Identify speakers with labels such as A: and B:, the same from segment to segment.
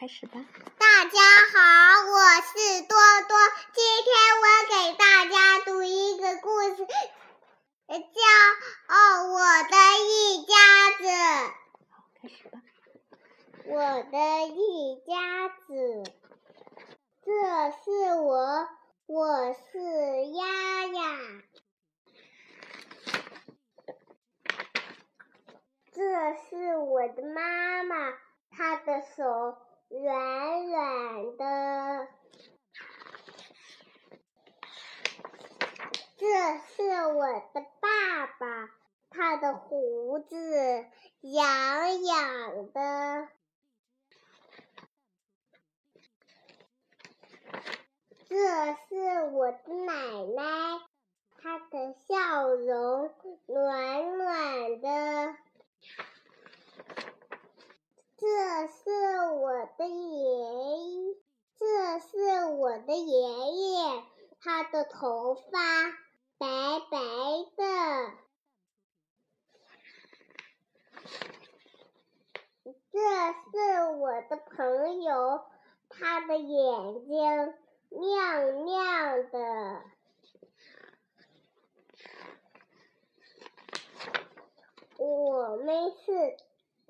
A: 开始吧。
B: 大家好，我是多多。今天我给大家读一个故事，叫《哦，我的一家子》。
A: 好，开始吧。
B: 我的一家子，这是我，我是丫丫。这是我的妈妈，她的手软软的。这是我的爸爸，他的胡子痒痒的。这是我的奶奶，她的笑容暖暖的。这是我的爷爷，这是我的爷爷，他的头发白白的。这是我的朋友，他的眼睛亮亮的。我们是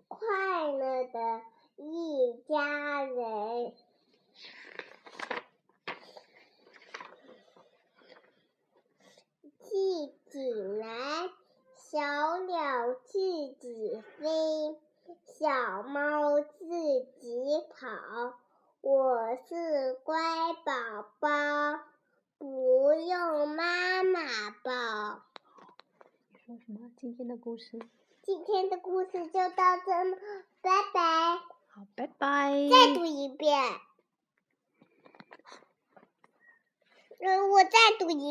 B: 快乐的一家人。小鸟自己飞，小猫自己跑。我是乖宝宝，不用妈妈抱。
A: 你说什么？今天的故事？
B: 今天的故事就到这了，拜拜。
A: 好，拜拜。
B: 再读一遍。嗯，我再读一。